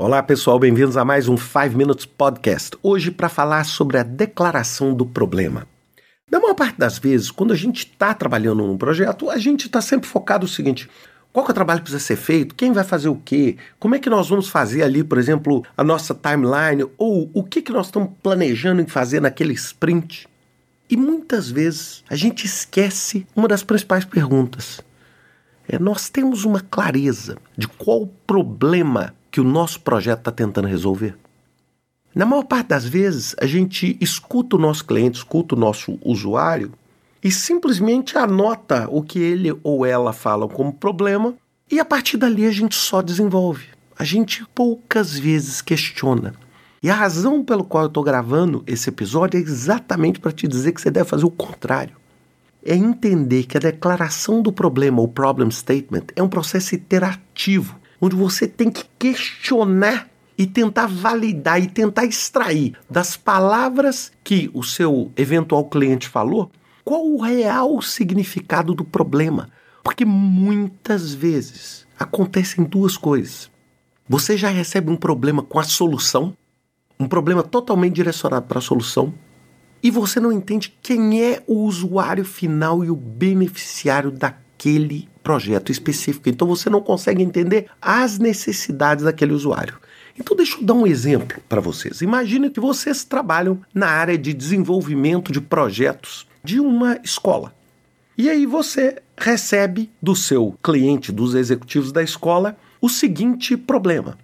Olá pessoal, bem-vindos a mais um 5 Minutes Podcast. Hoje para falar sobre a declaração do problema. Na maior parte das vezes, quando a gente está trabalhando num projeto, a gente está sempre focado no seguinte: qual que é o trabalho que precisa ser feito? Quem vai fazer o quê? Como é que nós vamos fazer ali, por exemplo, a nossa timeline? Ou o que, que nós estamos planejando em fazer naquele sprint? E muitas vezes a gente esquece uma das principais perguntas. É, nós temos uma clareza de qual problema que o nosso projeto está tentando resolver? Na maior parte das vezes, a gente escuta o nosso cliente, escuta o nosso usuário e simplesmente anota o que ele ou ela falam como problema e a partir dali a gente só desenvolve. A gente poucas vezes questiona. E a razão pelo qual eu estou gravando esse episódio é exatamente para te dizer que você deve fazer o contrário. É entender que a declaração do problema, o problem statement, é um processo iterativo onde você tem que questionar e tentar validar e tentar extrair das palavras que o seu eventual cliente falou qual o real significado do problema. Porque muitas vezes acontecem duas coisas. Você já recebe um problema com a solução, um problema totalmente direcionado para a solução, e você não entende quem é o usuário final e o beneficiário daquele projeto específico. Então você não consegue entender as necessidades daquele usuário. Então deixa eu dar um exemplo para vocês. Imagine que vocês trabalham na área de desenvolvimento de projetos de uma escola. E aí você recebe do seu cliente, dos executivos da escola, o seguinte problema.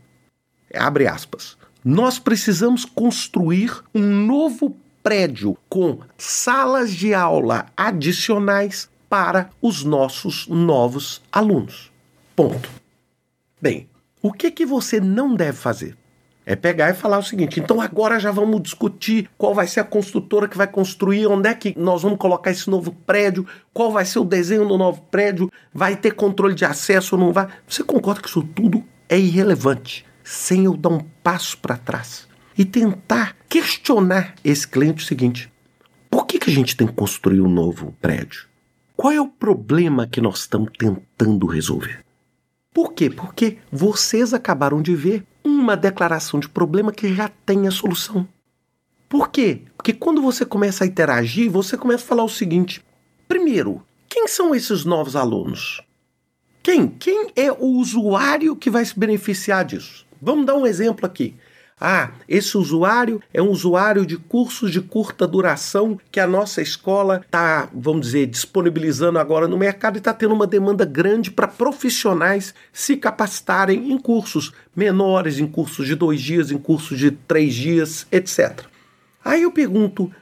Abre aspas. Nós precisamos construir um novo prédio com salas de aula adicionais para os nossos novos alunos. Ponto. Bem, o que, que você não deve fazer? É pegar e falar o seguinte: então agora já vamos discutir qual vai ser a construtora que vai construir, onde é que nós vamos colocar esse novo prédio, qual vai ser o desenho do novo prédio, vai ter controle de acesso ou não vai. Você concorda que isso tudo é irrelevante, sem eu dar um passo para trás e tentar questionar esse cliente o seguinte: por que, que a gente tem que construir um novo prédio? Qual é o problema que nós estamos tentando resolver? Por quê? Porque vocês acabaram de ver uma declaração de problema que já tem a solução. Por quê? Porque quando você começa a interagir, você começa a falar o seguinte: primeiro, quem são esses novos alunos? Quem? Quem é o usuário que vai se beneficiar disso? Vamos dar um exemplo aqui. Ah, esse usuário é um usuário de cursos de curta duração que a nossa escola está, vamos dizer, disponibilizando agora no mercado e está tendo uma demanda grande para profissionais se capacitarem em cursos menores, em cursos de dois dias, em cursos de três dias, etc. Aí eu pergunto,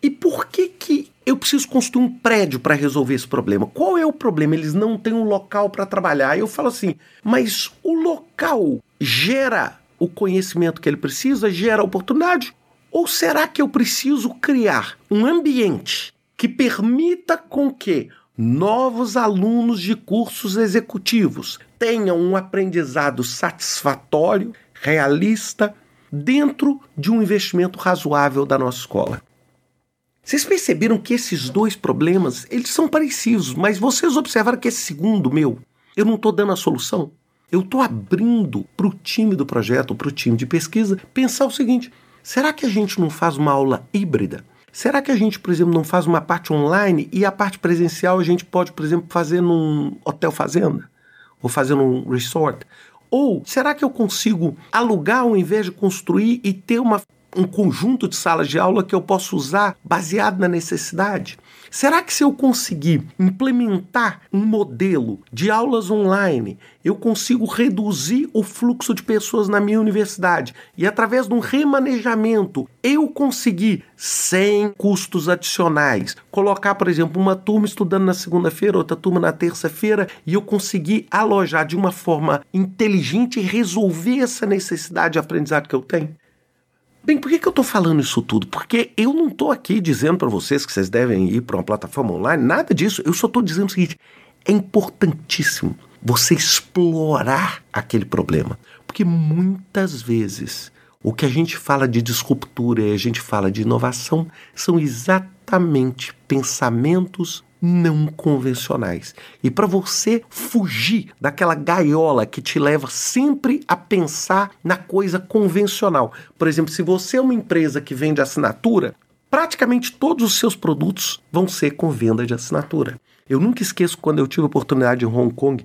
e por que que eu preciso construir um prédio para resolver esse problema? Qual é o problema? Eles não têm um local para trabalhar. Eu falo assim, mas o local gera o conhecimento que ele precisa, gera oportunidade? Ou será que eu preciso criar um ambiente que permita com que novos alunos de cursos executivos tenham um aprendizado satisfatório, realista, dentro de um investimento razoável da nossa escola? Vocês perceberam que esses dois problemas, eles são parecidos, mas vocês observaram que esse segundo meu, eu não estou dando a solução? Eu estou abrindo para o time do projeto, para o time de pesquisa, pensar o seguinte: será que a gente não faz uma aula híbrida? Será que a gente, por exemplo, não faz uma parte online e a parte presencial a gente pode, por exemplo, fazer num hotel fazenda? Ou fazer num resort? Ou será que eu consigo alugar ao invés de construir e ter uma um conjunto de salas de aula que eu posso usar baseado na necessidade? Será que se eu conseguir implementar um modelo de aulas online, eu consigo reduzir o fluxo de pessoas na minha universidade e através de um remanejamento eu conseguir sem custos adicionais colocar, por exemplo, uma turma estudando na segunda-feira, outra turma na terça-feira e eu conseguir alojar de uma forma inteligente e resolver essa necessidade de aprendizado que eu tenho? Bem, por que, que eu estou falando isso tudo? Porque eu não estou aqui dizendo para vocês que vocês devem ir para uma plataforma online, nada disso. Eu só estou dizendo o seguinte: é importantíssimo você explorar aquele problema. Porque muitas vezes o que a gente fala de disruptura e a gente fala de inovação são exatamente pensamentos não convencionais. E para você fugir daquela gaiola que te leva sempre a pensar na coisa convencional. Por exemplo, se você é uma empresa que vende assinatura, praticamente todos os seus produtos vão ser com venda de assinatura. Eu nunca esqueço quando eu tive a oportunidade em Hong Kong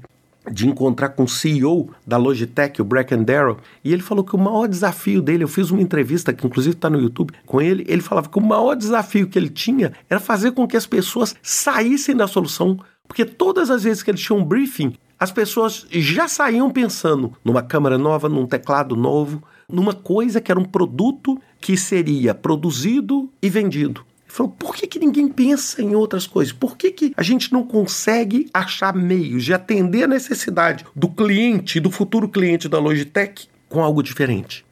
de encontrar com o CEO da Logitech, o Bracken Darrell, e ele falou que o maior desafio dele, eu fiz uma entrevista que inclusive está no YouTube com ele, ele falava que o maior desafio que ele tinha era fazer com que as pessoas saíssem da solução, porque todas as vezes que ele tinha um briefing, as pessoas já saíam pensando numa câmera nova, num teclado novo, numa coisa que era um produto que seria produzido e vendido. Falou, por que, que ninguém pensa em outras coisas? Por que, que a gente não consegue achar meios de atender a necessidade do cliente, do futuro cliente da Logitech, com algo diferente?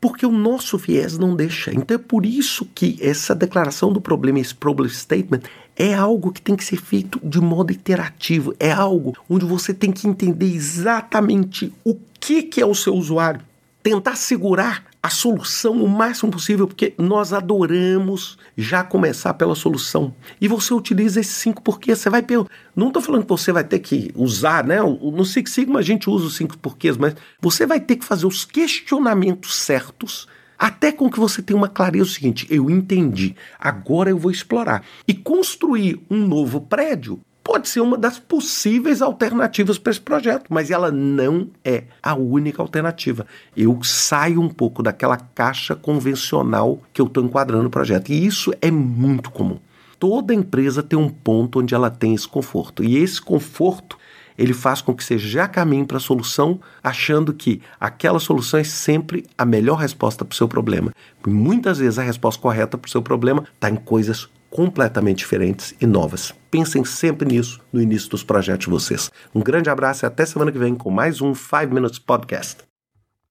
Porque o nosso viés não deixa. Então é por isso que essa declaração do problema, esse problem statement, é algo que tem que ser feito de modo iterativo. É algo onde você tem que entender exatamente o que, que é o seu usuário. Tentar segurar a solução o máximo possível, porque nós adoramos já começar pela solução. E você utiliza esses cinco porquês. Você vai. Não estou falando que você vai ter que usar, né? No Six Sigma a gente usa os cinco porquês, mas você vai ter que fazer os questionamentos certos. Até com que você tenha uma clareza o seguinte: eu entendi, agora eu vou explorar. E construir um novo prédio pode ser uma das possíveis alternativas para esse projeto, mas ela não é a única alternativa. Eu saio um pouco daquela caixa convencional que eu estou enquadrando no projeto, e isso é muito comum. Toda empresa tem um ponto onde ela tem esse conforto, e esse conforto ele faz com que você já caminhe para a solução, achando que aquela solução é sempre a melhor resposta para o seu problema. Muitas vezes a resposta correta para o seu problema está em coisas completamente diferentes e novas. Pensem sempre nisso no início dos projetos de vocês. Um grande abraço e até semana que vem com mais um 5 Minutes Podcast.